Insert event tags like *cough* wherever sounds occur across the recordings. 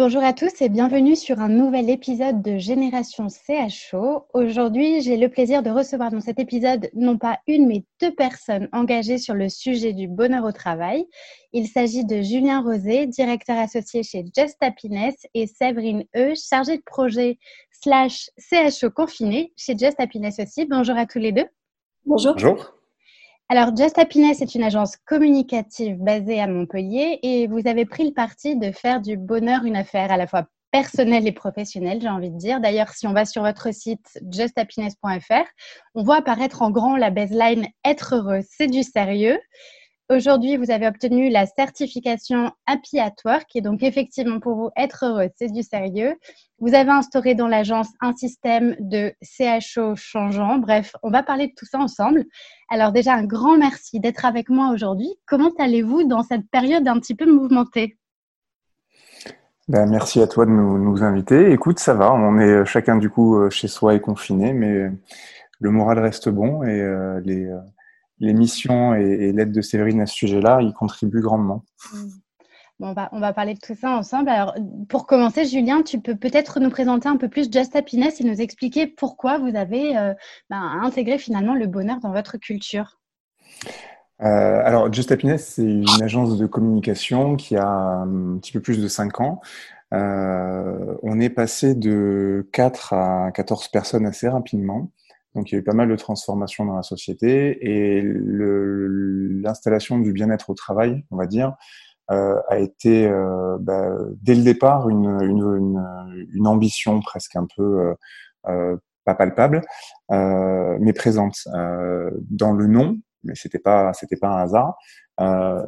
Bonjour à tous et bienvenue sur un nouvel épisode de Génération CHO. Aujourd'hui, j'ai le plaisir de recevoir dans cet épisode non pas une mais deux personnes engagées sur le sujet du bonheur au travail. Il s'agit de Julien Rosé, directeur associé chez Just Happiness et Séverine E, chargée de projet slash CHO confiné chez Just Happiness aussi. Bonjour à tous les deux. Bonjour. Bonjour. Alors, Just Happiness est une agence communicative basée à Montpellier et vous avez pris le parti de faire du bonheur une affaire à la fois personnelle et professionnelle, j'ai envie de dire. D'ailleurs, si on va sur votre site justhappiness.fr, on voit apparaître en grand la baseline Être heureux, c'est du sérieux. Aujourd'hui, vous avez obtenu la certification Happy at Work et donc effectivement pour vous être heureux, c'est du sérieux. Vous avez instauré dans l'agence un système de CHO changeant. Bref, on va parler de tout ça ensemble. Alors déjà, un grand merci d'être avec moi aujourd'hui. Comment allez-vous dans cette période un petit peu mouvementée? Ben, merci à toi de nous, inviter. Écoute, ça va, on est chacun du coup euh, chez soi et confiné, mais le moral reste bon et euh, les, euh, les missions et, l'aide de Séverine à ce sujet-là, ils contribuent grandement. Mmh. Bon, on va parler de tout ça ensemble. Alors, pour commencer, Julien, tu peux peut-être nous présenter un peu plus Just Happiness et nous expliquer pourquoi vous avez euh, ben, intégré finalement le bonheur dans votre culture. Euh, alors, Just Happiness, c'est une agence de communication qui a un petit peu plus de 5 ans. Euh, on est passé de 4 à 14 personnes assez rapidement. Donc il y a eu pas mal de transformations dans la société et l'installation du bien-être au travail, on va dire, euh, a été euh, bah, dès le départ une, ambition presque un peu euh, pas palpable, mais présente dans le nom. Mais c'était pas c'était pas un hasard.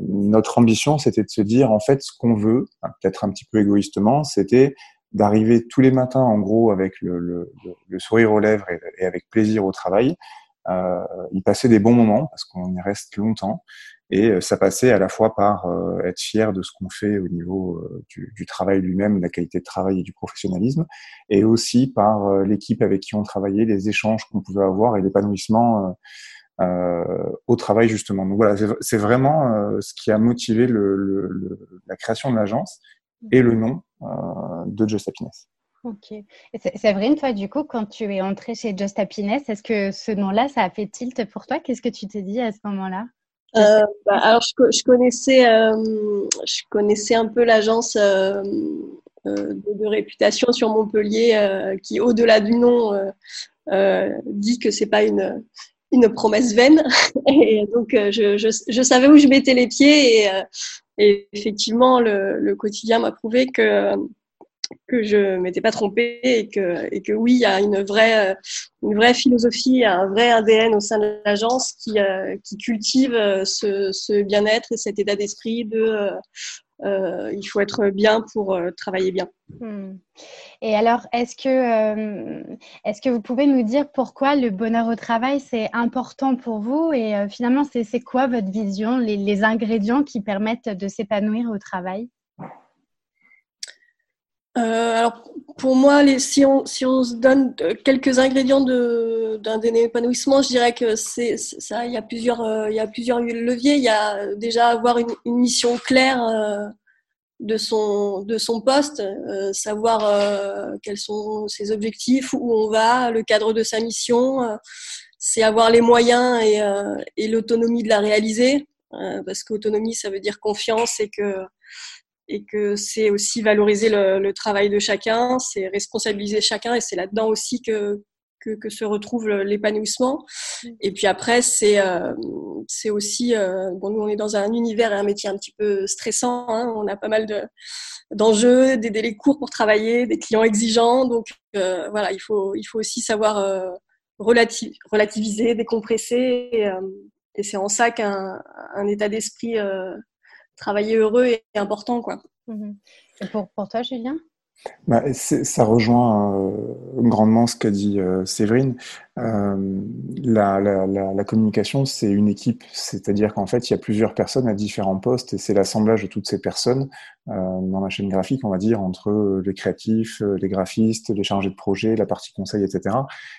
notre ambition, c'était de se dire en fait ce qu'on veut, peut-être un petit peu égoïstement, c'était d'arriver tous les matins, en gros, avec le, le, le sourire aux lèvres et, avec plaisir au travail. Euh, y des bons moments parce qu'on y reste longtemps et euh, ça passait à la fois par euh, être fier de ce qu'on fait au niveau euh, du, du, travail lui-même, la qualité de travail et du professionnalisme, et aussi par l'équipe avec qui on travaillait, les échanges qu'on pouvait avoir et l'épanouissement au travail justement. Donc voilà, c'est vraiment ce qui a motivé le, le, la création de l'agence et le nom euh, de Just Happiness. Ok. Séverine, toi, du coup, quand tu es entrée chez Just Happiness, est-ce que ce nom-là, ça a fait tilt pour toi? Qu'est-ce que tu t'es dit à ce moment-là? Euh, bah, Alors, je, je connaissais, euh, je connaissais un peu l'agence euh, euh de, de, réputation sur Montpellier, qui, au-delà du nom, dit que c'est pas une une promesse vaine. *laughs* Et donc, je, je, je, savais où je mettais les pieds et, et effectivement, le, quotidien m'a prouvé que que je m'étais pas trompée et que, oui, il y a une vraie, une vraie philosophie, un vrai ADN au sein de l'agence qui, euh, cultive ce, ce bien-être et cet état d'esprit de euh, il faut être bien pour euh, travailler bien. Hmm. Et alors, est-ce que, euh, est-ce que vous pouvez nous dire pourquoi le bonheur au travail, c'est important pour vous Et finalement, c'est quoi votre vision, les, les ingrédients qui permettent de s'épanouir au travail? Alors, pour moi, les, si, on, si on se donne quelques ingrédients d'un épanouissement, je dirais que c'est ça. Il y a plusieurs, il y a plusieurs leviers. Il y a déjà avoir une, une mission claire de son de son poste, savoir quels sont ses objectifs, où on va, le cadre de sa mission. c'est avoir les moyens et, et l'autonomie de la réaliser. Euh, parce qu'autonomie, ça veut dire confiance et que, et que c'est aussi valoriser le, le, travail de chacun, c'est responsabiliser chacun et c'est là-dedans aussi que, que, que, se retrouve l'épanouissement. Mm. Et puis après, c'est euh, c'est aussi, euh, bon, nous on est dans un univers et un métier un petit peu stressant, hein, on a pas mal de d'enjeux, des délais courts pour travailler, des clients exigeants, donc euh, voilà, il faut, il faut aussi savoir euh, relativiser, décompresser et, et c'est en ça qu'un un état d'esprit travaillé heureux est important. Quoi. Mhm. Et pour, pour toi, Julien? Bah, ça rejoint euh, grandement ce qu'a dit euh, Séverine. Euh, la, la, la, la, communication, c'est une équipe, c'est-à-dire qu'en fait, il y a plusieurs personnes à différents postes et c'est l'assemblage de toutes ces personnes euh, dans la chaîne graphique, on va dire, entre les créatifs, les graphistes, les chargés de projet, la partie conseil, etc.,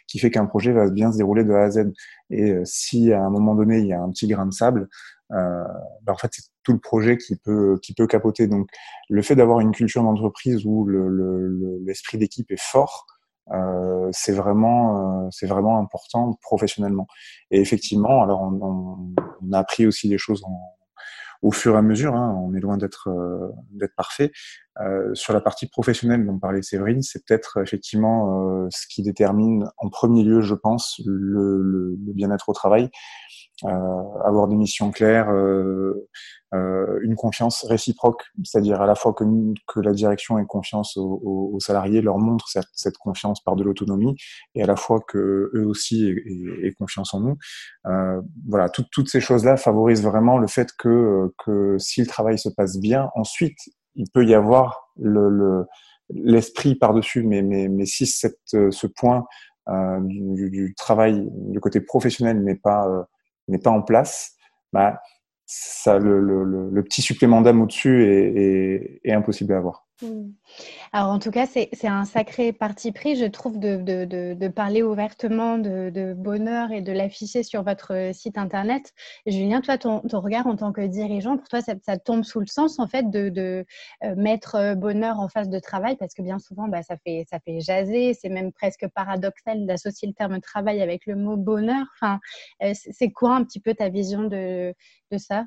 qui fait qu'un projet va bien se dérouler de A à Z. Et si à un moment donné, il y a un petit grain de sable, euh, bah en fait, c'est tout le projet qui peut, qui peut capoter. Donc, le fait d'avoir une culture d'entreprise où l'esprit le, le, d'équipe est fort, euh, c'est vraiment, euh, c'est vraiment important professionnellement. Et effectivement, alors on, on, on, a appris aussi des choses en, au fur et à mesure. Hein, on est loin d'être euh, parfait. Euh, sur la partie professionnelle dont parlait Séverine, c'est peut-être effectivement ce qui détermine en premier lieu, je pense, le, bien-être au travail. Euh, avoir des missions claires, euh, euh, une confiance réciproque, c'est-à-dire à la fois que, la direction ait confiance aux, salariés, leur montre cette, confiance par de l'autonomie, et à la fois que eux aussi aient, confiance en nous. Euh, voilà, tout, toutes ces choses-là favorisent vraiment le fait que, que si le travail se passe bien, ensuite il peut y avoir le, le l'esprit par-dessus, mais, si ce point euh, du, du, travail, du côté professionnel n'est pas n'est pas en place, bah, ça, le, le, le petit supplément d'âme au-dessus est, impossible à avoir. Alors en tout cas, c'est un sacré parti pris, je trouve, de, parler ouvertement de, bonheur et de l'afficher sur votre site internet. Julien, toi, ton, regard en tant que dirigeant, pour toi, ça, tombe sous le sens en fait de, euh, mettre bonheur en face de travail, parce que bien souvent, bah, ça, fait, ça fait jaser, c'est même presque paradoxal d'associer le terme travail avec le mot bonheur. Euh, c'est quoi un petit peu ta vision de ça?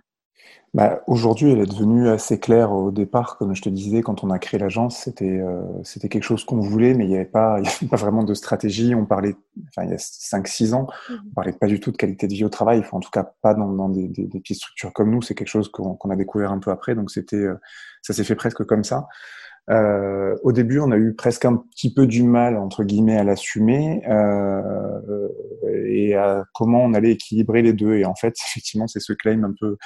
Bah, Aujourd'hui, elle est devenue assez claire au départ. Comme je te disais, quand on a créé l'agence, c'était euh, c'était quelque chose qu'on voulait, mais il n'y avait, pas, *laughs* il y avait pas vraiment de stratégie. On parlait, enfin, il y a 5-6 ans, mmh. on parlait pas du tout de qualité de vie au travail, enfin, en tout cas pas dans, dans des, des, des, petites structures comme nous. C'est quelque chose qu'on qu a découvert un peu après, donc c'était euh, ça s'est fait presque comme ça. Euh, au début, on a eu presque un petit peu du mal, entre guillemets, à l'assumer euh, et à comment on allait équilibrer les deux. Et en fait, *laughs* effectivement, c'est ce claim un peu,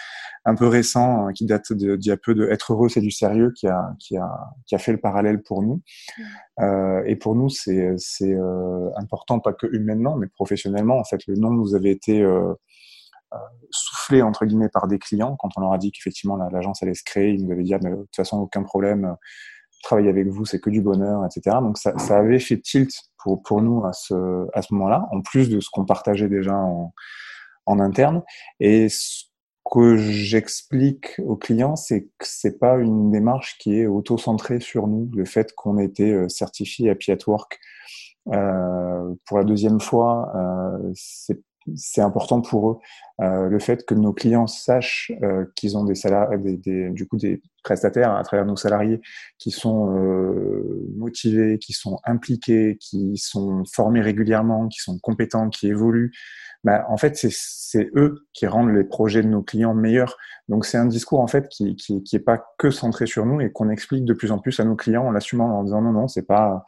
un peu récent hein, qui date d'il y a peu de Être heureux, c'est du sérieux qui a, qui, a, qui a fait le parallèle pour nous. Mmh. Euh, et pour nous, c'est euh, important, pas que humainement, mais professionnellement. En fait, le nom nous avait été euh, euh, soufflé entre guillemets par des clients quand on leur a dit qu'effectivement l'agence allait se créer. Ils nous avaient dit ah, mais, de toute façon aucun problème travailler avec vous, c'est que du bonheur, etc. Donc ça, ça, avait fait tilt pour, pour nous à ce, à ce moment-là, en plus de ce qu'on partageait déjà en, en interne. Et ce que j'explique aux clients, c'est que c'est pas une démarche qui est auto-centrée sur nous. Le fait qu'on ait été euh, certifié Happy at Work euh, pour la deuxième fois, euh, c'est c'est important pour eux. Euh, le fait que nos clients sachent euh, qu'ils ont des, salariés, des, des, du coup des prestataires à travers nos salariés qui sont euh, motivés, qui sont impliqués, qui sont formés régulièrement, qui sont compétents, qui évoluent. Bah, en fait, c'est eux qui rendent les projets de nos clients meilleurs. Donc, c'est un discours en fait qui, qui, qui pas que centré sur nous et qu'on explique de plus en plus à nos clients en l'assumant en disant non, non, c'est pas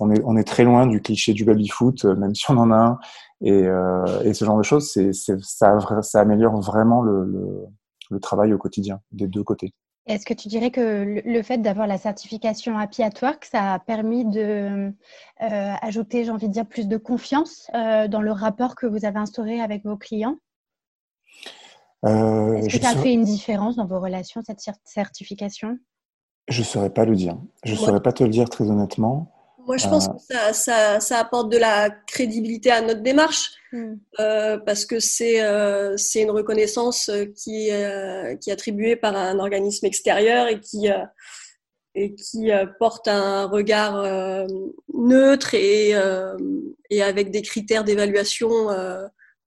on est, on est très loin du cliché du baby-foot, euh, même si on en a un. Et, euh, et ce genre de choses, c'est, ça, ça améliore vraiment le, le, le, travail au quotidien des deux côtés. Est-ce que tu dirais que le fait d'avoir la certification Happy at Work, ça a permis de euh, ajouter, j'ai envie de dire, plus de confiance euh, dans le rapport que vous avez instauré avec vos clients? Est-ce que ça a fait une différence dans vos relations, cette certification? Je ne saurais pas le dire. Je ne saurais pas te le dire très honnêtement. Moi, je pense euh. que ça, apporte de la crédibilité à notre démarche hmm. euh, parce que c'est une reconnaissance qui, qui est attribuée par un organisme extérieur et qui, et qui porte un regard neutre et, et avec des critères d'évaluation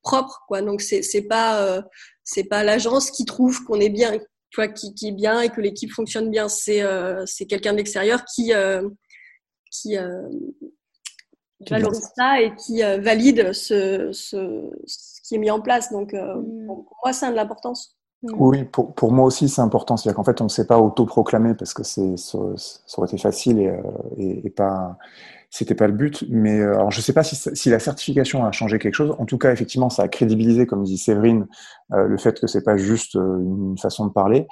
propres. Quoi. Donc, c'est pas c'est pas l'agence qui trouve qu'on est bien, tu qui, qui, est bien et que l'équipe fonctionne bien. C'est euh, c'est quelqu'un de l'extérieur qui euh, qui euh, valorise ça et qui valide ce, ce, ce, qui est mis en place. Donc mm. pour moi, c'est de l'importance. Mm. Oui, pour, pour, moi aussi, c'est important. C'est-à-dire qu'en fait, on ne s'est pas autoproclamé parce que c'est, ça, ça, aurait été facile et, et, et pas, c'était pas le but, mais euh, alors je sais pas si, si, la certification a changé quelque chose. En tout cas, effectivement, ça a crédibilisé, comme dit Séverine, euh, le fait que c'est pas juste euh, une façon de parler.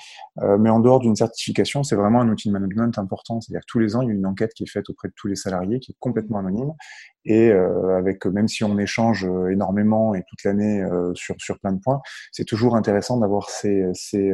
mais en dehors d'une certification, c'est vraiment un outil de management important. C'est-à-dire que tous les ans, il y a une enquête qui est faite auprès de tous les salariés, qui est complètement anonyme, et avec même si on échange énormément et toute l'année sur sur plein de points, c'est toujours intéressant d'avoir ces, ces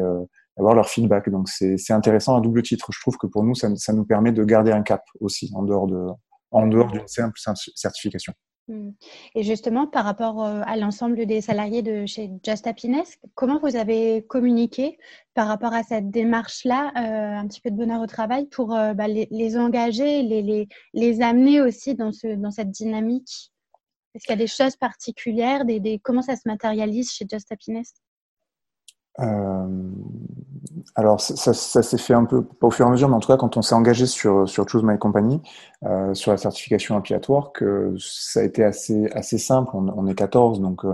d'avoir leur feedback. Donc c'est intéressant à double titre. Je trouve que pour nous, ça, ça nous permet de garder un cap aussi en dehors de en dehors d'une simple certification. Hmm. Et justement, par rapport euh, à l'ensemble des salariés de chez Just Happiness, comment vous avez communiqué par rapport à cette démarche-là, euh, un petit peu de bonheur au travail, pour euh, bah, les, engager, les, les, les, amener aussi dans, ce, dans cette dynamique? Est-ce qu'il y a des choses particulières des, des, Comment ça se matérialise chez Just Happiness? Alors, ça, s'est fait un peu, pas au fur et à mesure, mais en tout cas, quand on s'est engagé sur, sur Choose My Company, euh, sur la certification Happy at Work, ça a été assez, assez simple. On, est 14, donc euh,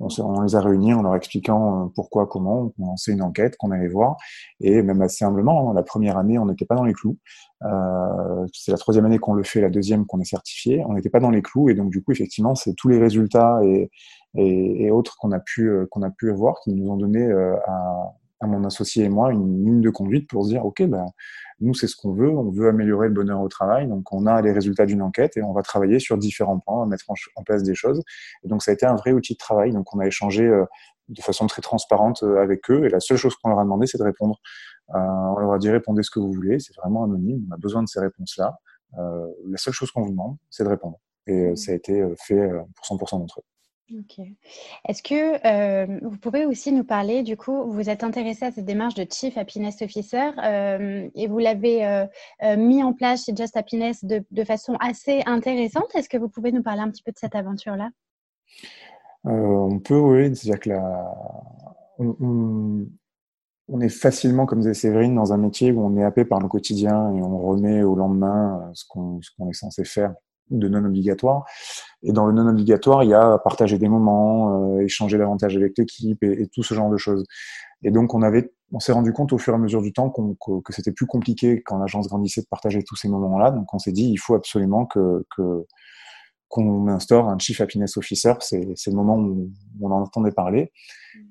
on, les a réunis en leur expliquant euh, pourquoi, comment. On lançait une enquête qu'on allait voir. Et même assez humblement, hein, la première année, on n'était pas dans les clous. Euh, c'est la troisième année qu'on le fait, la deuxième qu'on est certifié. On n'était pas dans les clous. Et donc, du coup, effectivement, c'est tous les résultats et, et, et autres qu'on a pu euh, qu'on a pu voir qui nous ont donné euh, à, à, mon associé et moi une ligne de conduite pour se dire ok ben nous c'est ce qu'on veut on veut améliorer le bonheur au travail donc on a les résultats d'une enquête et on va travailler sur différents points mettre en, place des choses. Et donc ça a été un vrai outil de travail. Donc on a échangé euh, de façon très transparente avec eux. Et la seule chose qu'on leur a demandé c'est de répondre. Euh, on leur a dit répondez ce que vous voulez. C'est vraiment anonyme. On a besoin de ces réponses là euh, la seule chose qu'on vous demande c'est de répondre. Et ça a été fait pour 100% d'entre eux Ok. Est-ce que euh, vous pouvez aussi nous parler, du coup, vous êtes intéressé à cette démarche de Chief Happiness Officer euh, et vous l'avez euh, mis en place chez Just Happiness de, façon assez intéressante? Est-ce que vous pouvez nous parler un petit peu de cette aventure-là? On peut, oui. C'est-à-dire que on, est facilement, comme disait Séverine, dans un métier où on est happé par le quotidien et on remet au lendemain ce qu'on est censé faire de non obligatoire. Et dans le non obligatoire, il y a partager des moments, euh, échanger davantage avec l'équipe et, tout ce genre de choses. Et donc on avait, on s'est rendu compte au fur et à mesure du temps que, c'était plus compliqué quand l'agence grandissait de partager tous ces moments-là. Donc on s'est dit, il faut absolument que, qu'on instaure un Chief Happiness Officer. C'est, le moment où on en entendait parler.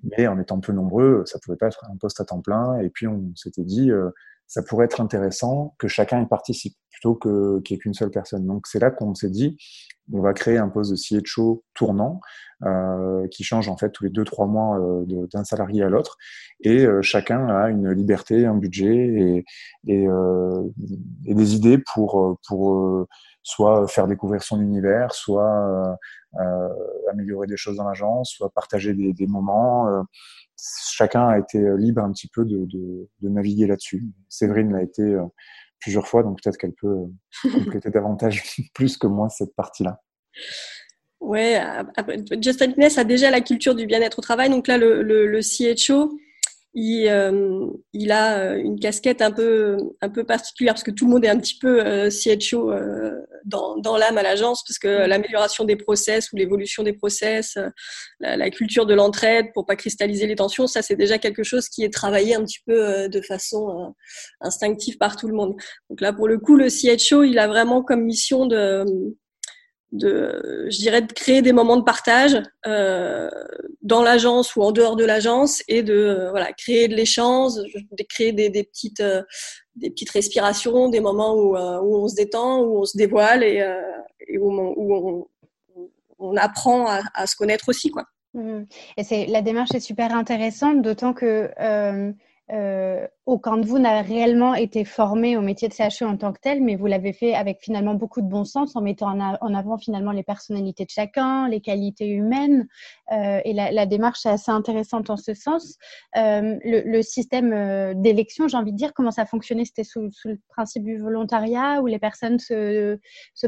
Mais en étant peu nombreux, ça pouvait pas être un poste à temps plein. Et puis on s'était dit, euh, ça pourrait être intéressant que chacun y participe plutôt que qu'il n'y ait qu'une seule personne. Donc c'est là qu'on s'est dit, on va créer un poste de CHO tournant euh, qui change en fait tous les deux trois mois euh, d'un salarié à l'autre et euh, chacun a une liberté, un budget et, des idées pour pour soit faire découvrir son univers, soit améliorer des choses dans l'agence, soit partager des, moments chacun a été libre un petit peu de, de, naviguer là-dessus. Séverine l'a été plusieurs fois, donc peut-être qu'elle peut euh, compléter davantage *laughs* plus que moi cette partie-là. Ouais, Just Happiness a déjà la culture du bien-être au travail. Donc là, le, le, le CHO, il, euh, il, a euh, une casquette un peu, un peu particulière parce que tout le monde est un petit peu euh, CHO euh, dans, dans l'âme à l'agence parce que mm. l'amélioration des process ou l'évolution des process, la, la, culture de l'entraide pour pas cristalliser les tensions, ça c'est déjà quelque chose qui est travaillé un petit peu de façon instinctive par tout le monde. Donc là, pour le coup, le CHO, il a vraiment comme mission de de, je dirais, de créer des moments de partage euh, dans l'agence ou en dehors de l'agence et de euh, voilà créer de l'échange, de créer des, petites euh, des petites respirations, des moments où, on se détend, où on se dévoile et, où, on, apprend à, à, se connaître aussi quoi. Mmh. Et c'est la démarche est super intéressante, d'autant que euh, aucun de vous n'a réellement été formé au métier de CHE en tant que tel, mais vous l'avez fait avec finalement beaucoup de bon sens en mettant en, avant finalement les personnalités de chacun, les qualités humaines. Euh, et la, démarche est assez intéressante en ce sens. Euh, le, système euh, d'élection, j'ai envie de dire, comment ça fonctionnait? C'était sous, le principe du volontariat où les personnes se,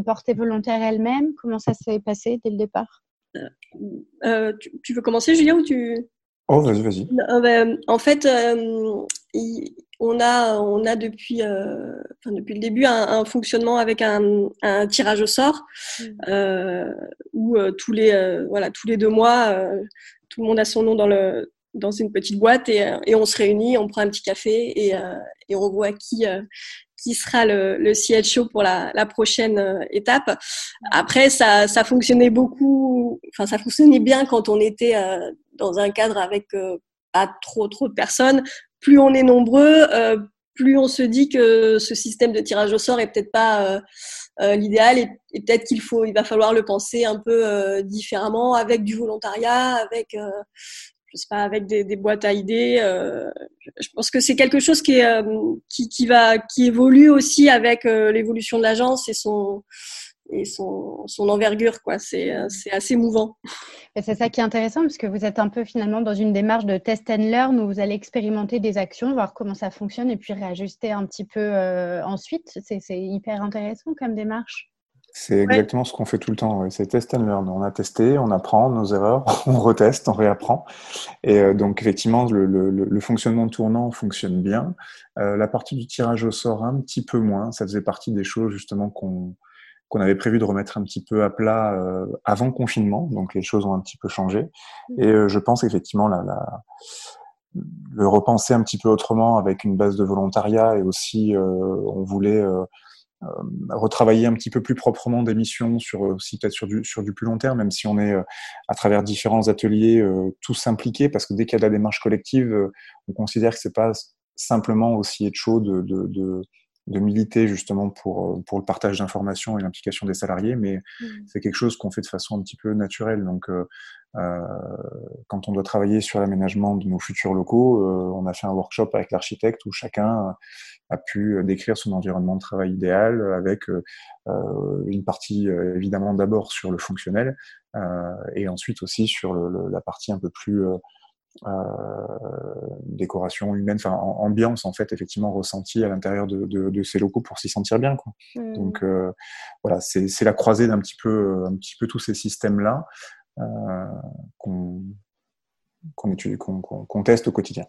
portaient volontaires elles-mêmes? Comment ça s'est passé dès le départ? Tu, veux commencer, Julia, ou tu Oh, vas-y, vas-y. Euh, ben, en fait, euh, on a, on a depuis, euh, depuis le début un, fonctionnement avec un, tirage au sort mm. où tous, les, voilà, tous les deux mois, tout le monde a son nom dans, le, dans une petite boîte et, et on se réunit, on prend un petit café et, et on voit qui, qui sera le, le CHO pour la, la prochaine euh, étape. Après, ça, ça fonctionnait beaucoup, enfin, ça fonctionnait bien quand on était euh, dans un cadre avec euh, pas trop, trop de personnes. Plus on est nombreux, plus on se dit que ce système de tirage au sort est peut-être pas l'idéal et, peut-être qu'il faut, il va falloir le penser un peu différemment avec du volontariat, avec je sais pas, avec des, boîtes à idées. Euh, je pense que c'est quelque chose qui, euh, qui, va, qui évolue aussi avec euh, l'évolution de l'agence et son et son, son envergure quoi c'est c'est assez mouvant c'est ça qui est intéressant parce que vous êtes un peu finalement dans une démarche de test and learn où vous allez expérimenter des actions voir comment ça fonctionne et puis réajuster un petit peu ensuite c'est hyper intéressant comme démarche c'est exactement ce qu'on fait tout le temps. C'est test and learn. On a testé, on apprend nos erreurs, *laughs* on reteste, on réapprend. Et euh, donc, effectivement, le, le, le, fonctionnement tournant fonctionne bien. Euh, la partie du tirage au sort, un petit peu moins. Ça faisait partie des choses, justement, qu'on qu'on avait prévu de remettre un petit peu à plat euh, avant confinement. Donc, les choses ont un petit peu changé. Mmh. Et euh, je pense effectivement la, la, le repenser un petit peu autrement avec une base de volontariat et aussi, euh, on voulait euh, retravailler un petit peu plus proprement des missions sur aussi peut-être sur du sur du plus long terme, même si on est euh, à travers différents ateliers euh, tous impliqués, parce que dès qu'il y a de la démarche collective, on considère que c'est pas simplement aussi être chaud de, de, de, de, militer justement pour pour le partage d'informations et l'implication des salariés, mais mmh. c'est quelque chose qu'on fait de façon un petit peu naturelle. Donc euh, quand on doit travailler sur l'aménagement de nos futurs locaux, on a fait un workshop avec l'architecte où chacun a pu décrire son environnement de travail idéal avec euh, euh, une partie euh, évidemment d'abord sur le fonctionnel et ensuite aussi sur le, la partie un peu plus décoration humaine, enfin ambiance en fait effectivement ressentie à l'intérieur de, de, de, ces locaux pour s'y sentir bien. Quoi. Mmh. Donc voilà, c'est la croisée d'un petit peu, un petit peu tous ces systèmes là qu'on qu'on teste au quotidien.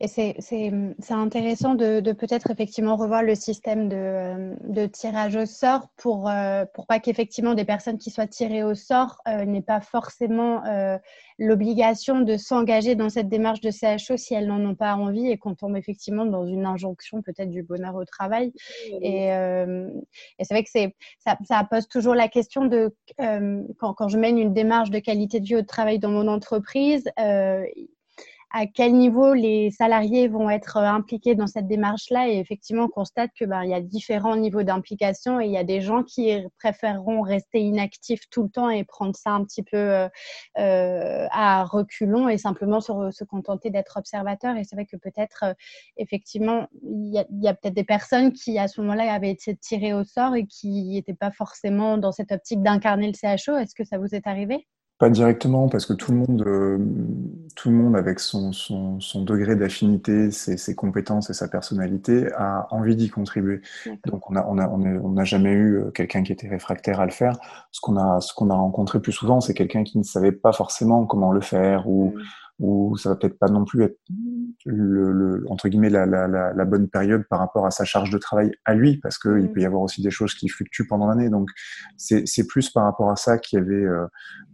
Et c'est intéressant de, de peut-être effectivement revoir le système de, de tirage au sort pour, euh, pour pas qu'effectivement des personnes qui soient tirées au sort euh, n'aient pas forcément euh, l'obligation de s'engager dans cette démarche de CHO si elles n'en ont pas envie et qu'on tombe effectivement dans une injonction peut-être du bonheur au travail. Et, euh, et c'est vrai que ça, ça pose toujours la question de quand, quand je mène une démarche de qualité de vie au travail dans mon entreprise, à quel niveau les salariés vont être euh, impliqués dans cette démarche-là. Et effectivement, on constate que ben, y a différents niveaux d'implication et il y a des gens qui préféreront rester inactifs tout le temps et prendre ça un petit peu euh, euh à reculons et simplement se, contenter d'être observateurs. Et c'est vrai que peut-être, effectivement, il y a peut-être des personnes qui, à ce moment-là, avaient été tirées au sort et qui n'étaient pas forcément dans cette optique d'incarner le CHO. Est-ce que ça vous est arrivé? Pas directement, parce que tout le monde, euh, tout le monde avec son, son, son degré d'affinité, ses, ses, compétences et sa personnalité, a envie d'y contribuer. Donc on a, on a, on n'a jamais eu euh, quelqu'un qui était réfractaire à le faire. Ce qu'on a, ce qu'on a rencontré plus souvent, c'est quelqu'un qui ne savait pas forcément comment le faire ou mmh ou ça va peut-être pas non plus être le, le entre guillemets la, la, la, la, bonne période par rapport à sa charge de travail à lui, parce qu'il il mm. peut y avoir aussi des choses qui fluctuent pendant l'année. Donc c'est plus par rapport à ça qu'il y avait euh,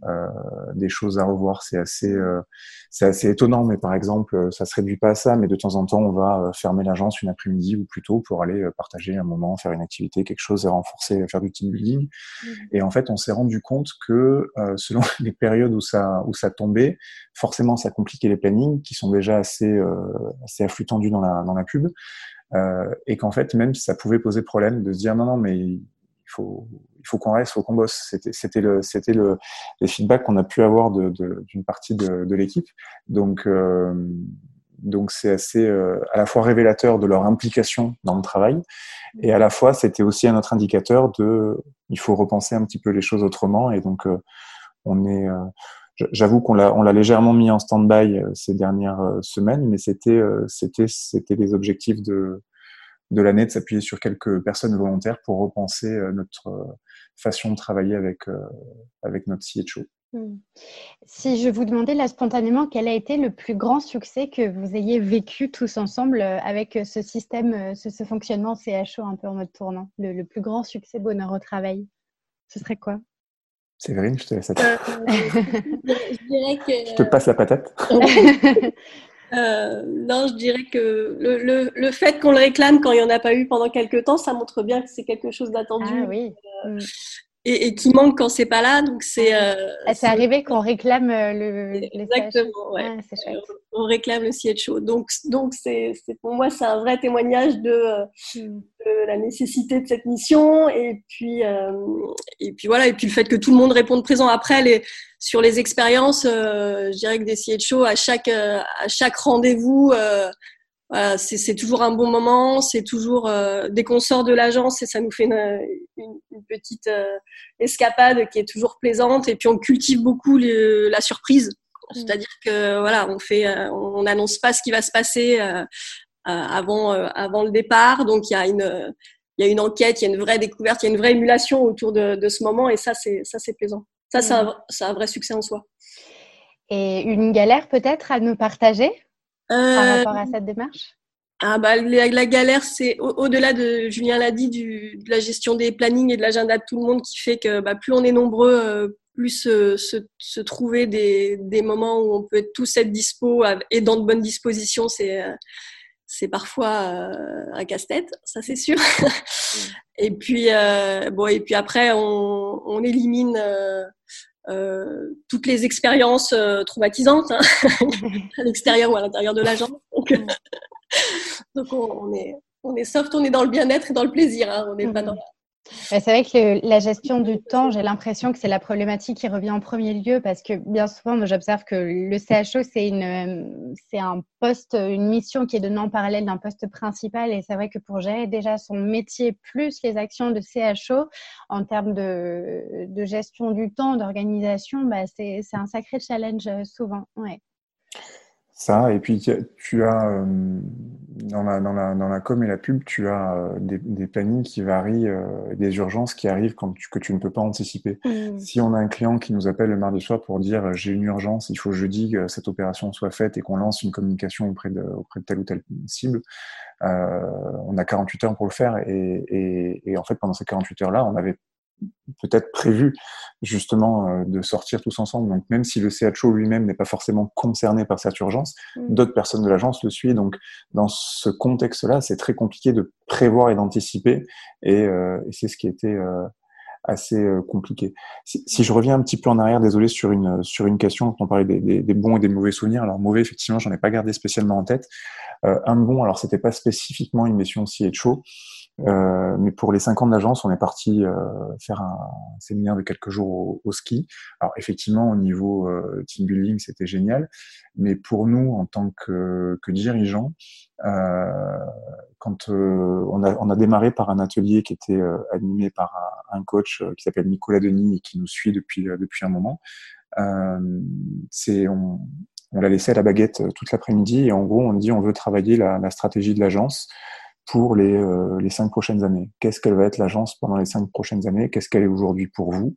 euh, des choses à revoir. C'est assez euh, c'est assez étonnant, mais par exemple ça se réduit pas à ça, mais de temps en temps on va euh, fermer l'agence une après-midi ou plutôt pour aller euh, partager un moment, faire une activité, quelque chose et renforcer, faire du team building. Mm. Et en fait on s'est rendu compte que selon *laughs* les périodes où ça où ça tombait, forcément ça compliquer les plannings qui sont déjà assez, euh, assez afflux tendus dans la, dans la pub. Euh, et qu'en fait, même ça pouvait poser problème de se dire non, non, mais il faut, il faut qu'on reste, il faut qu'on bosse. C'était, c'était le, c'était le, les feedbacks qu'on a pu avoir d'une partie de, l'équipe. Donc, euh, donc c'est assez à la fois révélateur de leur implication dans le travail et à la fois c'était aussi un autre indicateur de il faut repenser un petit peu les choses autrement et donc on est J'avoue qu'on l'a, on l'a légèrement mis en stand-by ces dernières semaines, mais c'était, c'était, c'était les objectifs de, de l'année de s'appuyer sur quelques personnes volontaires pour repenser notre façon de travailler avec, avec notre CHO. Hmm. Si je vous demandais là spontanément quel a été le plus grand succès que vous ayez vécu tous ensemble avec ce système, ce, fonctionnement CHO un peu en mode tournant, le plus grand succès bonheur au travail, ce serait quoi? Séverine, je te laisse à euh, *laughs* je, dirais que... je te passe la patate. *laughs* Euh, non, je dirais que le, le, le fait qu'on le réclame quand il n'y en a pas eu pendant quelques temps, ça montre bien que c'est quelque chose d'attendu. Ah, oui. Euh, mm et, qui manque quand c'est pas là. Donc c'est. Euh, ah, c'est arrivé qu'on réclame euh, le. Exactement. Ouais. Ah, on réclame le CHO. Donc donc c'est pour moi c'est un vrai témoignage de, euh, hmm. de, la nécessité de cette mission et puis et puis voilà et puis le fait que tout le monde réponde présent après les sur les expériences. je dirais que des CHO à chaque à chaque rendez-vous c'est toujours un bon moment, c'est toujours euh, dès qu'on sort de l'agence et ça nous fait une, petite euh, escapade qui est toujours plaisante et puis on cultive beaucoup la surprise. Mm. C'est-à-dire que voilà, on fait, euh, on n'annonce pas ce qui va se passer avant avant le départ, donc il y a une il y a une enquête, il y a une vraie découverte, il y a une vraie émulation autour de, de ce moment et ça c'est ça c'est plaisant. Ça c'est un, mm. un vrai succès en soi. Et une galère peut-être à nous partager? Par euh, rapport à cette démarche? Ah bah, la, galère, c'est au-delà de, Julien l'a dit, du, de la gestion des plannings et de l'agenda de tout le monde qui fait que bah, plus on est nombreux, euh, plus se, se, trouver des, des, moments où on peut être tous être dispo et dans de bonnes dispositions, c'est euh, c'est parfois un casse-tête, ça c'est sûr. *laughs* et puis bon et puis après on, on élimine euh, toutes les expériences euh, traumatisantes hein, *laughs* à l'extérieur ou à l'intérieur de l'agence. Donc, *laughs* donc on, est, on est soft, on est dans le bien-être et dans le plaisir. Hein, on n'est pas dans c'est vrai que la gestion du temps, j'ai l'impression que c'est la problématique qui revient en premier lieu parce que bien souvent, moi, j'observe que le CHO, c'est une, c'est un poste, une mission qui est donnée en parallèle d'un poste principal. Et c'est vrai que pour gérer déjà son métier plus les actions de CHO en termes de, de gestion du temps, d'organisation, bah, c'est, c'est un sacré challenge euh, souvent. Ouais. Ça, et puis tu as euh, dans la, dans, la, dans la com et la pub, tu as euh, des, des plannings qui varient, euh, des urgences qui arrivent quand tu, que tu ne peux pas anticiper. Mmh. Si on a un client qui nous appelle le mardi soir pour dire j'ai une urgence, il faut jeudi que cette opération soit faite et qu'on lance une communication auprès de, auprès de telle ou telle cible, on a 48 heures pour le faire. Et, et, et en fait, pendant ces 48 heures-là, on avait peut-être prévu justement euh, de sortir tous ensemble. Donc même si le CHO lui-même n'est pas forcément concerné par cette urgence, mm. d'autres personnes de l'agence le suivent. Donc dans ce contexte-là, c'est très compliqué de prévoir et d'anticiper, et, euh, c'est ce qui était euh, assez compliqué. Si, je reviens un petit peu en arrière, désolé sur une sur une question on parlait des, des, bons et des mauvais souvenirs. Alors mauvais, effectivement, j'en ai pas gardé spécialement en tête. un bon, alors c'était pas spécifiquement une mission CHO. Euh, mais pour les cinq ans de l'agence, on est parti euh, faire un, séminaire de quelques jours au, ski. Alors effectivement, au niveau euh, team building, c'était génial, mais pour nous, en tant que, que dirigeants, euh, quand on a, on, a, démarré par un atelier qui était animé par un, un coach qui s'appelle Nicolas Denis et qui nous suit depuis depuis un moment, c'est on, on l'a laissé à la baguette toute l'après-midi. Et en gros, on dit on veut travailler la, la stratégie de l'agence pour les, euh, les cinq prochaines années. Qu'est-ce qu'elle va être l'agence pendant les cinq prochaines années? Qu'est-ce qu'elle est aujourd'hui pour vous?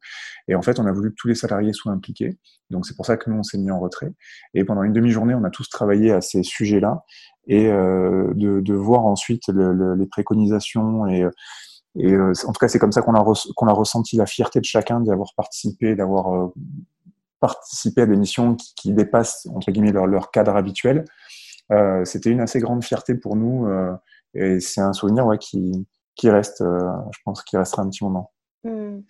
Et en fait, on a voulu que tous les salariés soient impliqués. Donc c'est pour ça que nous, on s'est mis en retrait. Et pendant une demi-journée, on a tous travaillé à ces sujets-là et euh, de, de, voir ensuite le, les préconisations et et euh, en tout cas, c'est comme ça qu'on a, qu'on a ressenti la fierté de chacun d'y avoir participé, d'avoir participé à des missions qui, qui, dépassent entre guillemets leur, leur cadre habituel. C'était une assez grande fierté pour nous et c'est un souvenir qui, qui reste, euh, je pense, qui restera un petit moment. Mmh.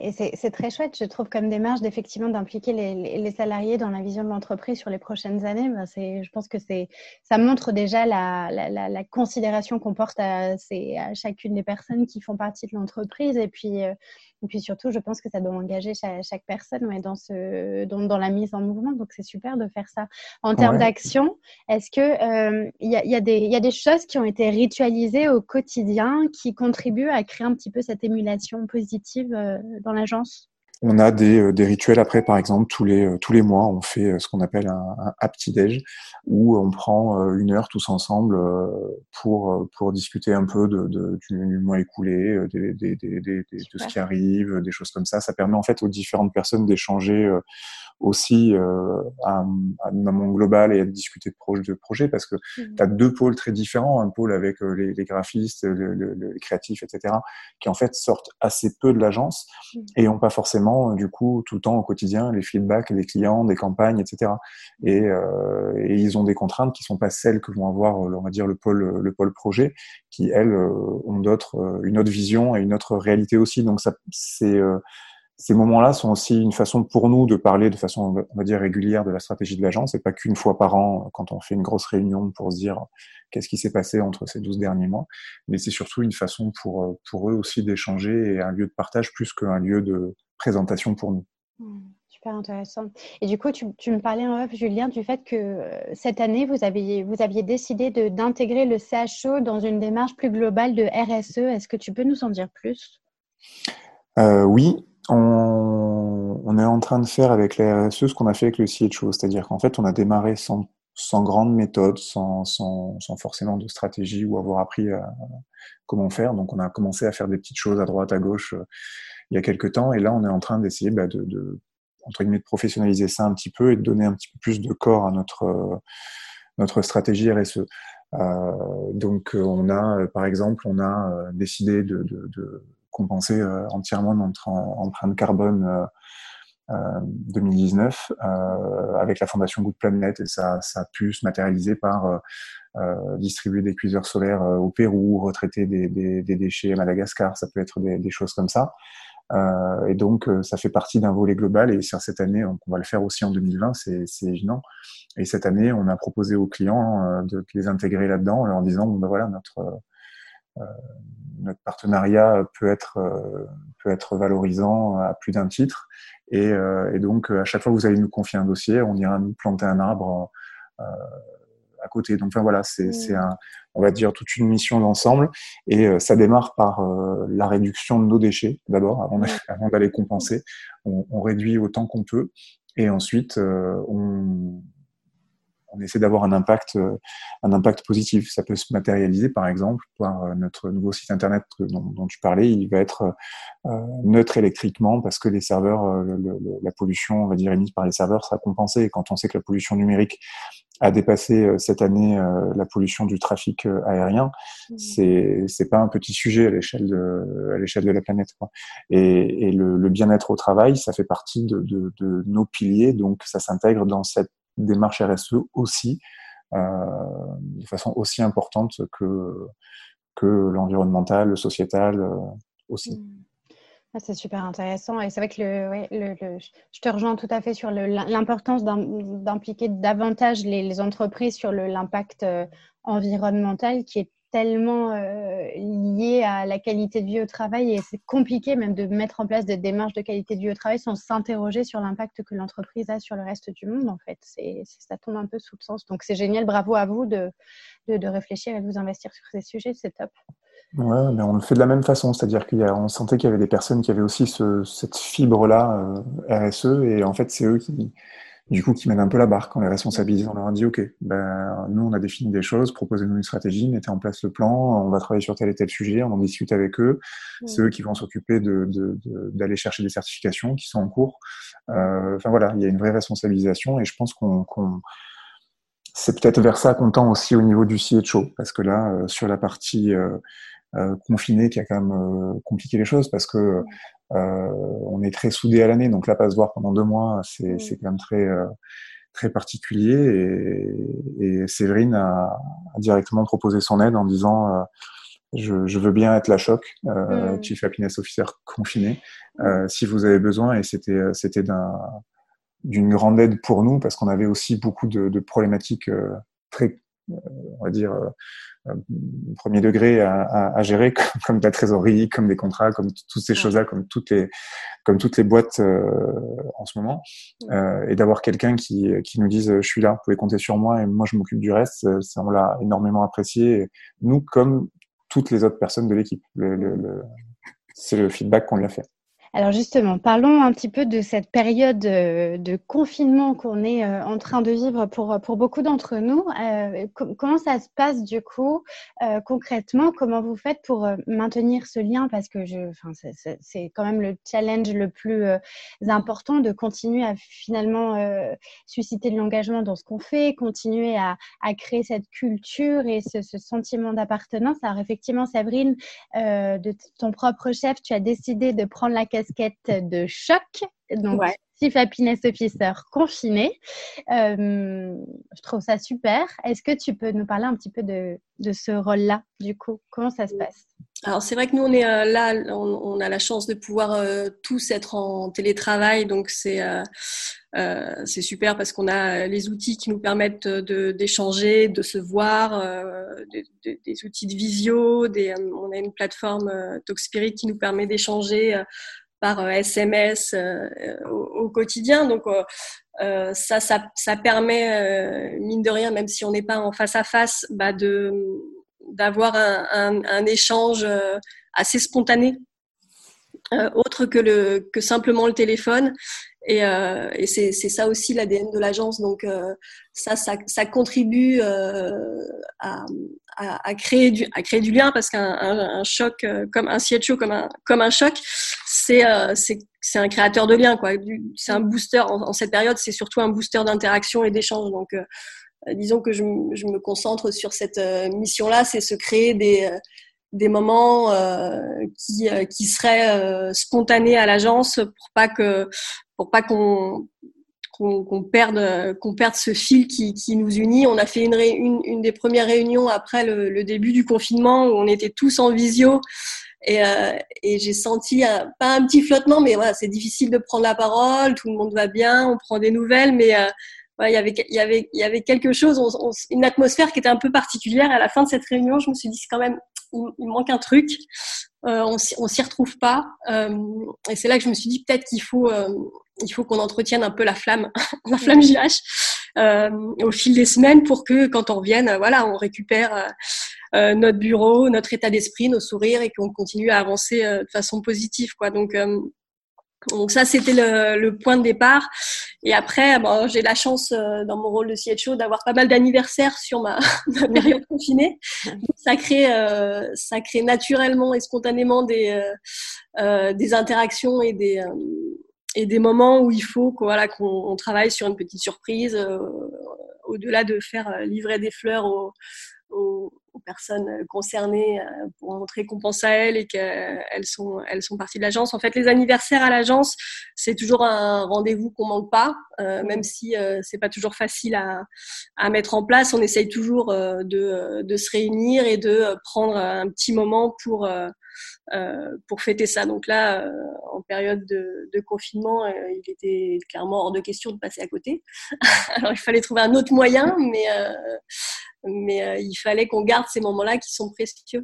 Et c'est très chouette, je trouve, comme démarche d'effectivement d'impliquer les, les, salariés dans la vision de l'entreprise sur les prochaines années. Ben je pense que ça montre déjà la, la, considération qu'on porte à, à, chacune des personnes qui font partie de l'entreprise. Et puis, euh, Et puis surtout, je pense que ça doit engager chaque, personne ouais, dans, ce, dans, dans, la mise en mouvement. Donc c'est super de faire ça. En termes d'action, est-ce qu'il il y, a, y, a y, a, des choses qui ont été ritualisées au quotidien qui contribuent à créer un petit peu cette émulation positive dans l'agence? On a des, euh, des, rituels après, par exemple, tous les, euh, tous les mois, on fait euh, ce qu'on appelle un, un petit déj où on prend une heure tous ensemble pour, pour discuter un peu de, de du, mois écoulé, des, des, des, de ce qui arrive, des choses comme ça. Ça permet en fait aux différentes personnes d'échanger aussi euh, à, un moment global et à discuter de, projet, de projets parce que mmh. tu as deux pôles très différents, un pôle avec euh, les, les graphistes, le, le, les créatifs, etc., qui en fait sortent assez peu de l'agence mmh. et ont pas forcément du coup tout le temps au quotidien les feedbacks des clients, des campagnes, etc. Et, euh, et ils ont des contraintes qui sont pas celles que vont avoir, on va dire, le pôle, le pôle projet, qui elles euh, ont d'autres, une autre vision et une autre réalité aussi. Donc c'est ces moments-là sont aussi une façon pour nous de parler de façon, on va dire, régulière de la stratégie de l'agence et pas qu'une fois par an quand on fait une grosse réunion pour se dire qu'est-ce qui s'est passé entre ces 12 derniers mois. Mais c'est surtout une façon pour, pour eux aussi d'échanger et un lieu de partage plus qu'un lieu de présentation pour nous. Mmh, super intéressant. Et du coup, tu, tu, me parlais en off, Julien, du fait que euh, cette année, vous aviez, vous aviez décidé d'intégrer le CHO dans une démarche plus globale de RSE. Est-ce que tu peux nous en dire plus? Euh, Oui, on, on, est en train de faire avec la RSE ce qu'on a fait avec le CHO, c'est-à-dire qu'en fait, on a démarré sans, sans grande méthode, sans, sans, sans, forcément de stratégie ou avoir appris à, comment faire. Donc, on a commencé à faire des petites choses à droite, à gauche euh, il y a quelques temps, et là, on est en train d'essayer bah, de, entre guillemets, de professionnaliser ça un petit peu et de donner un petit peu plus de corps à notre, euh, notre stratégie RSE. Euh, donc, on a, par exemple, on a décidé de, compenser euh, entièrement notre empreinte carbone 2019 euh, euh, avec la fondation Good Planet et ça, ça a pu se matérialiser par distribuer des cuiseurs solaires au Pérou, retraiter des, déchets à Madagascar, ça peut être des choses comme ça. Euh, et donc, ça fait partie d'un volet global. Et sur cette année, on, va le faire aussi en 2020, c'est évident. Et cette année, on a proposé aux clients de les intégrer là-dedans en leur disant, bon, ben voilà, notre euh, notre partenariat peut être euh, peut être valorisant à plus d'un titre. Et, euh, et, donc, à chaque fois que vous allez nous confier un dossier, on ira nous planter un arbre à côté. Donc, enfin, voilà, c'est mmh. un, on va dire, toute une mission d'ensemble. Et ça démarre par la réduction de nos déchets, d'abord, *laughs* avant d'aller compenser. On, on, réduit autant qu'on peut. Et ensuite, on, on essaie d'avoir un impact, euh, un impact positif. Ça peut se matérialiser, par exemple, par euh, notre nouveau site internet dont, tu parlais. Il va être euh, neutre électriquement parce que les serveurs, la pollution, on va dire, émise par les serveurs sera compensée. Et quand on sait que la pollution numérique a dépassé cette année la pollution du trafic aérien, mmh. c'est c'est pas un petit sujet à l'échelle de à l'échelle de la planète. Quoi. Et, et le, bien-être au travail, ça fait partie de, de, de nos piliers, donc ça s'intègre dans cette démarche RSE aussi, euh, de façon aussi importante que, que l'environnemental, le sociétal euh, aussi. Mmh. Ah, c'est super intéressant et c'est vrai que le, je te rejoins tout à fait sur l'importance d'impliquer davantage les, les, entreprises sur l'impact euh, environnemental qui est tellement euh, lié à la qualité de vie au travail et c'est compliqué même de mettre en place des démarches de qualité de vie au travail sans s'interroger sur l'impact que l'entreprise a sur le reste du monde. En fait, c'est, ça tombe un peu sous le sens. Donc c'est génial, bravo à vous de, de, réfléchir et de vous investir sur ces sujets, c'est top. Ouais, mais on le fait de la même façon, c'est-à-dire qu'on sentait qu'il y avait des personnes qui avaient aussi ce, cette fibre-là euh, RSE et en fait c'est eux qui du coup, qui mènent un peu la barque. On les responsabilise, on leur a dit, OK, ben, nous, on a défini des choses, proposez-nous une stratégie, mettez en place le plan, on va travailler sur tel et tel sujet, on en discute avec eux. C'est eux qui vont s'occuper d'aller de, de, chercher des certifications qui sont en cours. Euh, enfin voilà, il y a une vraie responsabilisation et je pense qu'on c'est peut-être vers ça qu'on tend aussi au niveau du CHO, parce que là, euh, sur la partie euh, euh, confinée, qui a quand même euh, compliqué les choses, parce que euh, on est très soudé à l'année, donc là, pas se voir pendant deux mois, c'est quand même très euh, très particulier. Et, et Séverine a, a, directement proposé son aide en disant euh, je, je, veux bien être la choc, euh, mm. Chief Happiness Officer confiné, euh, si vous avez besoin. Et c'était c'était d'une grande aide pour nous parce qu'on avait aussi beaucoup de, de problématiques très on va dire, premier degré à, à, à gérer, *laughs* comme, comme, de la trésorerie, comme des contrats, comme toutes ces choses-là, comme toutes les, comme toutes les boîtes en ce moment, et d'avoir quelqu'un qui, qui nous dise, je suis là, vous pouvez compter sur moi, et moi je m'occupe du reste, ça on l'a énormément apprécié, nous comme toutes les autres personnes de l'équipe. Le, le, le, c'est le feedback qu'on lui a fait. Alors justement, parlons un petit peu de cette période euh, de confinement qu'on est euh, en train de vivre pour, pour beaucoup d'entre nous. Euh, comment ça se passe du coup concrètement? Comment vous faites pour maintenir ce lien? Parce que je, c'est quand même le challenge le plus important de continuer à finalement susciter de l'engagement dans ce qu'on fait, continuer à, à, créer cette culture et ce, ce sentiment d'appartenance. Alors effectivement, Sabrine, de ton propre chef, tu as décidé de prendre la question casquette de choc, donc ouais. Chief Happiness Officer confiné. Euh, je trouve ça super. Est-ce que tu peux nous parler un petit peu de, de ce rôle-là, du coup? Comment ça se passe? Alors c'est vrai que nous on est euh, là, on, on, a la chance de pouvoir euh, tous être en télétravail, donc c'est euh, c'est super parce qu'on a les outils qui nous permettent d'échanger, de, de, se voir, de, de, des outils de visio, des, on a une plateforme Talkspirit qui nous permet d'échanger par SMS euh, au, au, quotidien. Donc euh, ça, ça, ça, permet, euh, mine de rien, même si on n'est pas en face à face, bah de d'avoir un, échange assez spontané, autre que, le, que simplement le téléphone. Et, euh, et c'est ça aussi l'ADN de l'agence. Donc euh, ça, ça, ça, contribue euh, à, créer du, à créer du lien parce qu'un un, un, choc comme un show comme un, comme un choc, c'est c'est un créateur de lien. C'est un booster. En, cette période, c'est surtout un booster d'interaction et d'échange. Donc disons que je, me concentre sur cette mission-là, c'est se créer des moments euh, qui, seraient euh, spontanés à l'agence pour pas que pour pas qu'on perde qu'on perde ce fil qui, nous unit. On a fait une, des premières réunions après le, début du confinement où on était tous en visio et, euh, et j'ai senti un, pas un petit flottement, mais voilà, c'est difficile de prendre la parole. Tout le monde va bien, on prend des nouvelles, mais euh, il y avait il y avait il y avait quelque chose, on, on, une atmosphère qui était un peu particulière. À la fin de cette réunion, je me suis dit c'est quand même il, il manque un truc. Euh, on, on s'y retrouve pas. Euh, et c'est là que je me suis dit peut-être qu'il faut euh, il faut qu'on entretienne un peu la flamme, *laughs* la flamme JH euh, au fil des semaines pour que quand on revienne, voilà, on récupère euh, notre bureau, notre état d'esprit, nos sourires et qu'on continue à avancer de façon positive, quoi. Donc donc ça, c'était le, le, point de départ. Et après, bon, j'ai la chance euh, dans mon rôle de CHO d'avoir pas mal d'anniversaires sur ma, *laughs* ma, période confinée. Donc, ça crée, euh, ça crée naturellement et spontanément des, euh, euh des interactions et des, euh, et des moments où il faut qu'on voilà, qu'on travaille sur une petite surprise, euh, au-delà de faire livrer des fleurs aux, aux, aux personnes concernées euh, pour montrer qu'on pense à elles et qu'elles sont, elles sont partie de l'agence. En fait, les anniversaires à l'agence, c'est toujours un rendez-vous qu'on manque pas, euh, même si euh, c'est pas toujours facile à, à, mettre en place. On essaye toujours euh, de, de, se réunir et de prendre un petit moment pour euh, pour fêter ça. Donc là, en période de, de confinement, il était clairement hors de question de passer à côté. *laughs* Alors il fallait trouver un autre moyen, mais mais euh, il fallait qu'on garde ces moments-là qui sont précieux.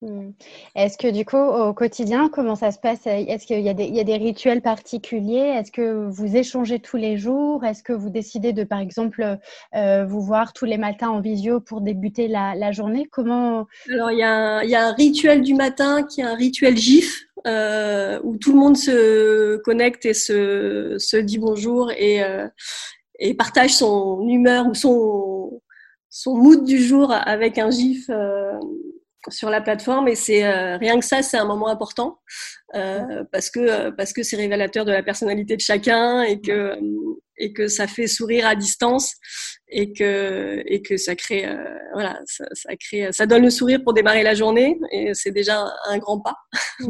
Hmm. Est-ce que du coup, au quotidien, comment ça se passe? Est-ce qu'il y, a des rituels particuliers? Est-ce que vous échangez tous les jours? Est-ce que vous décidez de, par exemple, euh, vous voir tous les matins en visio pour débuter la, journée? Comment Alors, il y, a un, rituel du matin qui est un rituel GIF euh, où tout le monde se connecte et se, dit bonjour et, euh, et partage son humeur ou son son mood du jour avec un gif sur la plateforme et c'est euh, rien que ça c'est un moment important euh, parce que parce que c'est révélateur de la personnalité de chacun et que et que ça fait sourire à distance et que et que ça crée euh, voilà ça, ça, crée ça donne le sourire pour démarrer la journée et c'est déjà un, un, grand pas. *laughs*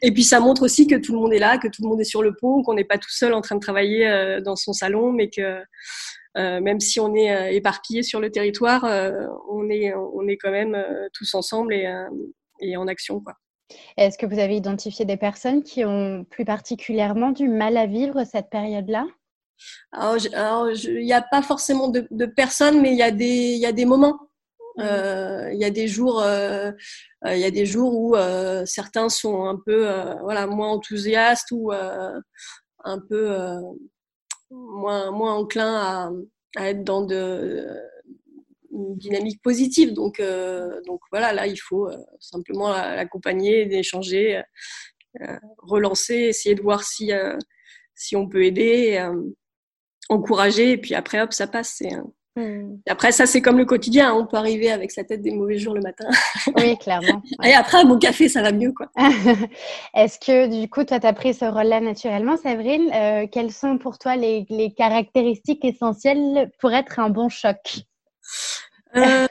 Et puis ça montre aussi que tout le monde est là que tout le monde est sur le pont qu'on n'est pas tout seul en train de travailler euh, dans son salon mais que euh, même si on est euh, éparpillé sur le territoire, euh, on, est, on est quand même tous ensemble et, et en action. Quoi. Est-ce que vous avez identifié des personnes qui ont plus particulièrement du mal à vivre cette période-là? Alors, il n'y a pas forcément de, de personnes, mais il y a des, y a des moments. Euh, il y a des jours, euh, y a des jours où certains sont un peu, voilà, moins enthousiastes ou un peu moins, moins enclins à, à être dans de, une dynamique positive. Donc, donc voilà, là, il faut simplement l'accompagner, d'échanger, relancer, essayer de voir si, si on peut aider encourager, et puis après, hop, ça passe. Hmm. Après, ça, c'est comme le quotidien. Hein. On peut arriver avec sa tête des mauvais jours le matin. Oui, clairement. *laughs* Et après, mon café, ça va mieux. quoi. *laughs* Est-ce que, du coup, toi, tu as pris ce rôle-là naturellement, Séverine? Euh, Quelles sont pour toi les, les, caractéristiques essentielles pour être un bon choc? Euh,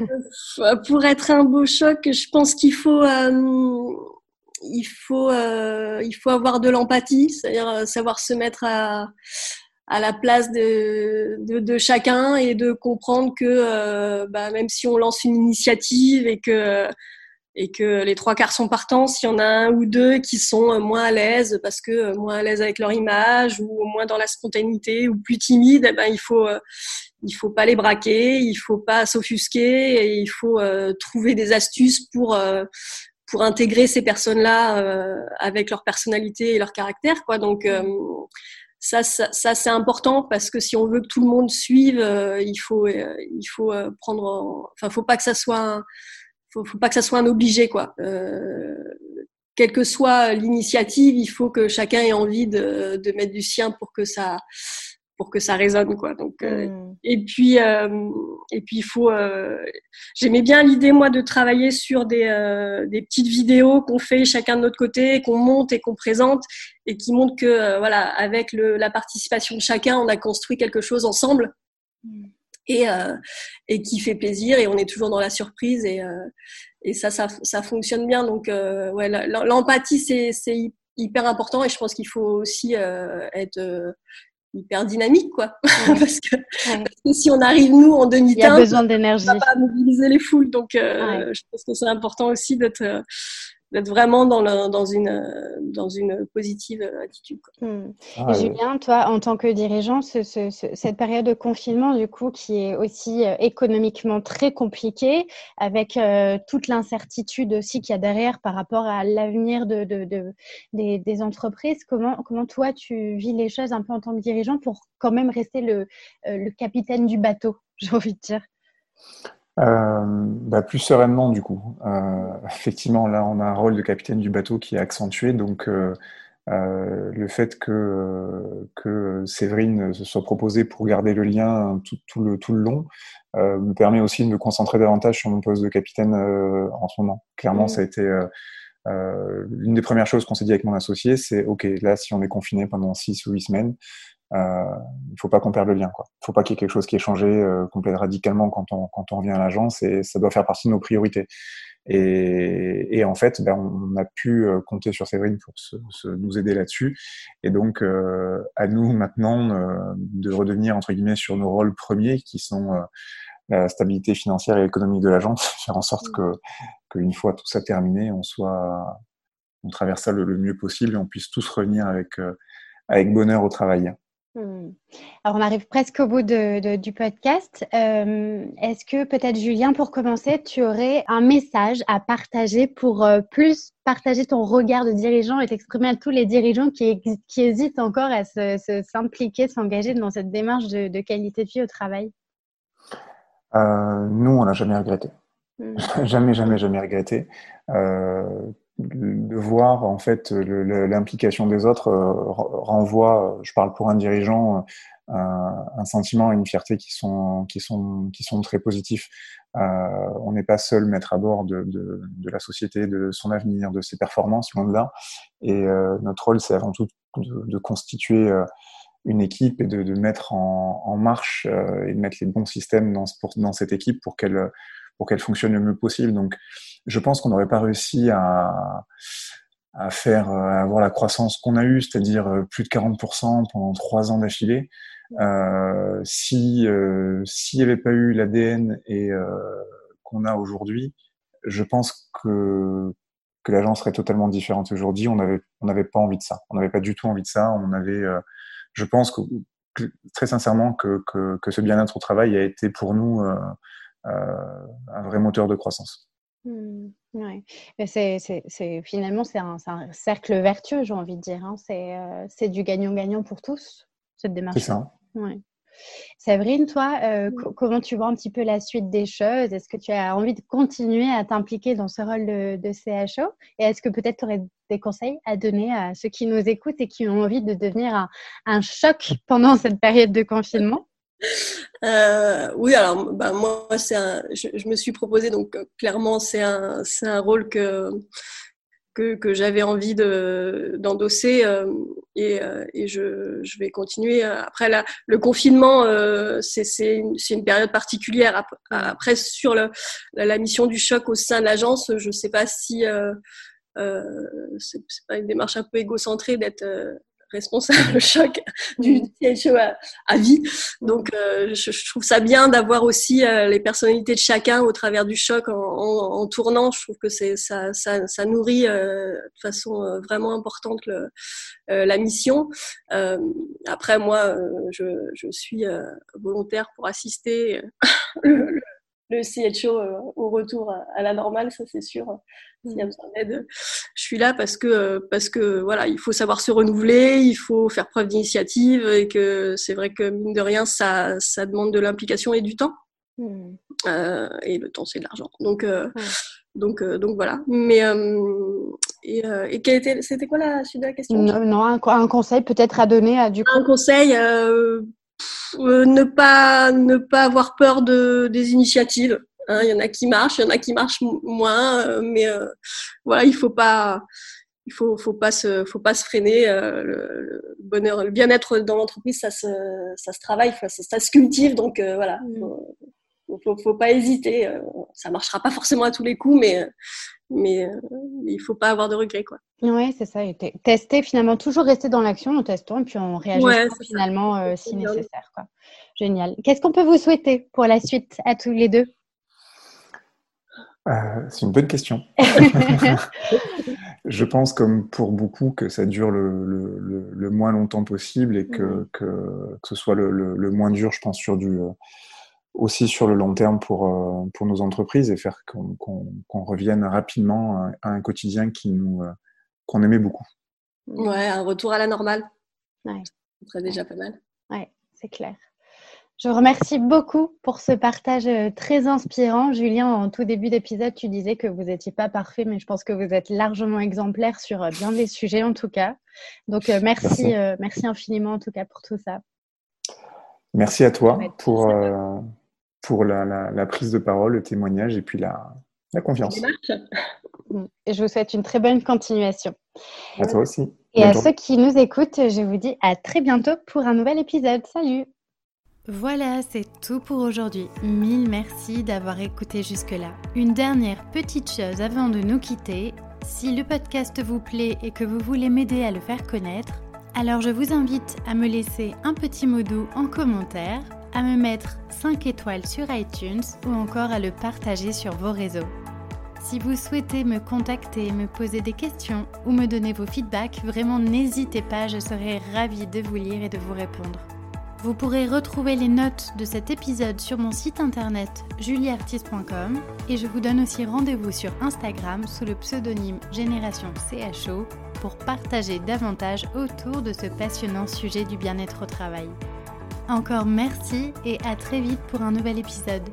Pour être un beau choc, je pense qu'il faut. Euh, il faut, il faut avoir de l'empathie, c'est-à-dire savoir se mettre à, à la place de, de, de, chacun et de comprendre que euh, bah, même si on lance une initiative et que et que les trois quarts sont partants, s'il y en a un ou deux qui sont moins à l'aise parce que euh, moins à l'aise avec leur image ou moins dans la spontanéité ou plus timides, eh ben il faut euh, il faut pas les braquer, il faut pas s'offusquer et il faut trouver des astuces pour pour intégrer ces personnes-là avec leur personnalité et leur caractère quoi. Donc ça, ça, ça c'est important parce que si on veut que tout le monde suive, euh, il faut, euh, il faut euh, prendre, enfin, faut pas que ça soit, un, faut, pas que ça soit un obligé, quoi. quelle que soit l'initiative, il faut que chacun ait envie de, de mettre du sien pour que ça, pour que ça résonne quoi donc euh, mm. et puis euh, et puis il faut euh, j'aimais bien l'idée moi de travailler sur des, des petites vidéos qu'on fait chacun de notre côté qu'on monte et qu'on présente et qui montrent que voilà avec le, la participation de chacun on a construit quelque chose ensemble mm. et et qui fait plaisir et on est toujours dans la surprise et et ça ça, ça fonctionne bien donc ouais l'empathie c'est c'est hyper important et je pense qu'il faut aussi être hyper dynamique quoi. *laughs* Parce, que, si on arrive nous en demi-teinte il besoin d'énergie on va pas mobiliser les foules. Donc euh, je pense que c'est important aussi d'être euh, d'être vraiment dans, le, dans, une, dans une positive attitude. Hmm. Ah, Julien, toi, en tant que dirigeant, ce, ce, cette période de confinement, du coup, qui est aussi euh, économiquement très compliquée, avec euh, toute l'incertitude aussi qu'il y a derrière par rapport à l'avenir de, de, de des, des, entreprises, comment, comment toi, tu vis les choses un peu en tant que dirigeant pour quand même rester le, euh, le capitaine du bateau, *laughs* j'ai envie de dire? Euh, bah, plus sereinement du coup. Euh, *laughs* effectivement, là, on a un rôle de capitaine du bateau qui est accentué, donc euh, euh le fait que, que Séverine se soit proposée pour garder le lien tout, tout le, tout le long euh, me permet aussi de me concentrer davantage sur mon poste de capitaine en ce moment. Clairement, mmh. ça a été l'une des premières choses qu'on s'est dit avec mon associé, c'est OK, là, si on est confiné pendant six ou huit semaines, euh, il faut pas qu'on perde le lien. Il faut pas qu'il y ait quelque chose qui ait changé euh, complètement radicalement quand on, quand on revient à l'agence et ça doit faire partie de nos priorités. Et, et en fait, ben, on a pu euh, compter sur Séverine pour se, se nous aider là-dessus. Et donc, euh, à nous maintenant euh, de redevenir entre guillemets sur nos rôles premiers, qui sont la stabilité financière et économique de l'agence, *laughs* faire en sorte que qu'une fois tout ça terminé, on soit, on traverse ça le, le, mieux possible et on puisse tous revenir avec avec bonheur au travail. Hmm. Alors, on arrive presque au bout de, du podcast. Euh, est-ce que peut-être, Julien, pour commencer, tu aurais un message à partager pour euh, plus partager ton regard de dirigeant et t'exprimer à tous les dirigeants qui, qui hésitent encore à s'impliquer, s'engager dans cette démarche de, qualité de vie au travail? Euh, Nous, on n'a jamais regretté. Hmm. *laughs* jamais, jamais, jamais regretté de voir en fait l'implication des autres euh, renvoie, je parle pour un dirigeant, euh, un, sentiment une fierté qui sont qui sont qui sont très positifs. Euh, on n'est pas seul maître à bord de, de, de, la société, de son avenir, de ses performances, loin de là. Et notre rôle, c'est avant tout de, de constituer une équipe et de, de mettre en, en marche et de mettre les bons systèmes dans, pour, dans cette équipe pour qu'elle pour qu'elle fonctionne le mieux possible. Donc, je pense qu'on n'aurait pas réussi à, faire à avoir la croissance qu'on a eue, c'est-à-dire euh, plus de 40% pendant trois ans d'affilée. Euh, si euh, s'il n'y avait pas eu l'ADN et qu'on a aujourd'hui, je pense que l'agence serait totalement différente aujourd'hui. On n'avait pas envie de ça. On n'avait pas du tout envie de ça. On avait, je pense très sincèrement que, que ce bien-être au travail a été pour nous un vrai moteur de croissance. Mmh, ouais. c'est, finalement, c'est un, un, cercle vertueux, j'ai envie de dire. Hein. C'est, du gagnant-gagnant pour tous, cette démarche. C'est ça. Ouais. Sabrine, toi, euh, mmh. comment tu vois un petit peu la suite des choses? Est-ce que tu as envie de continuer à t'impliquer dans ce rôle de, CHO Et est-ce que peut-être tu aurais des conseils à donner à ceux qui nous écoutent et qui ont envie de devenir un, choc pendant cette période de confinement? *laughs* euh, oui, alors bah, moi, c'est je, je, me suis proposé, donc euh, clairement, c'est un, un rôle que, que, j'avais envie d'endosser euh, et, euh, et je, je, vais continuer. Après, là, le confinement, euh, c'est une, une, période particulière. Après, sur le, la mission du choc au sein de l'agence, je ne sais pas si euh, c'est pas une démarche un peu égocentrée d'être responsable *laughs* choc du CHO mm. à, vie. Donc, euh, je, trouve ça bien d'avoir aussi euh, les personnalités de chacun au travers du choc en, tournant. Je trouve que c'est ça, ça, ça, nourrit euh, de façon vraiment importante le, la mission. après, moi, je, je suis volontaire pour assister *laughs* le, le CHO au retour à la normale, ça c'est sûr. S'il y a besoin d'aide, je suis là parce que parce que voilà, il faut savoir se renouveler, il faut faire preuve d'initiative et que c'est vrai que mine de rien, ça ça demande de l'implication et du temps. Mm. Euh, et le temps, c'est de l'argent. Donc euh, donc euh, donc voilà. Mais et, était c'était quoi la suite de la question? Non, un, un, conseil peut-être à donner à du coup? Un conseil. ne pas ne pas avoir peur de des initiatives Hein, il y en a qui marchent, il y en a qui marchent moins, euh, mais euh, voilà, il faut pas, il faut, faut pas se, faut pas se freiner. Euh, le, bonheur, le bien-être dans l'entreprise, ça se, ça se travaille, ça, ça se cultive, donc voilà. Mm. Faut, faut, faut, pas hésiter. ça marchera pas forcément à tous les coups, mais mais, il faut pas avoir de regrets quoi. Oui, c'est ça. tester finalement, toujours rester dans l'action en testant et puis on réagit finalement si nécessaire. Quoi. Génial. Qu'est-ce qu'on peut vous souhaiter pour la suite à tous les deux? Euh, c'est une bonne question. *laughs* je pense, comme pour beaucoup, que ça dure le, moins longtemps possible et que, que, ce soit le, moins dur, je pense, sur du, euh, aussi sur le long terme pour, euh, pour nos entreprises et faire qu'on revienne rapidement à un quotidien qui nous qu'on aimait beaucoup. Ouais, un retour à la normale. Ouais. Ce serait déjà pas mal. Ouais, c'est clair. Je remercie beaucoup pour ce partage euh, très inspirant. Julien, en tout début d'épisode, tu disais que vous n'étiez pas parfait, mais je pense que vous êtes largement exemplaire sur euh, bien des sujets en tout cas. Donc euh, merci, merci, infiniment en tout cas pour tout ça. Merci à toi pour, pour la, prise de parole, le témoignage et puis la, la confiance. Et je vous souhaite une très bonne continuation. À toi aussi. Et à ceux qui nous écoutent, je vous dis à très bientôt pour un nouvel épisode. Salut voilà, c'est tout pour aujourd'hui. Mille merci d'avoir écouté jusque-là. Une dernière petite chose avant de nous quitter. Si le podcast vous plaît et que vous voulez m'aider à le faire connaître, alors je vous invite à me laisser un petit mot doux en commentaire, à me mettre 5 étoiles sur iTunes ou encore à le partager sur vos réseaux. Si vous souhaitez me contacter, me poser des questions ou me donner vos feedbacks, vraiment n'hésitez pas, je serai ravie de vous lire et de vous répondre. Vous pourrez retrouver les notes de cet épisode sur mon site internet julieartiste.com et je vous donne aussi rendez-vous sur Instagram sous le pseudonyme Génération CHO pour partager davantage autour de ce passionnant sujet du bien-être au travail. Encore merci et à très vite pour un nouvel épisode.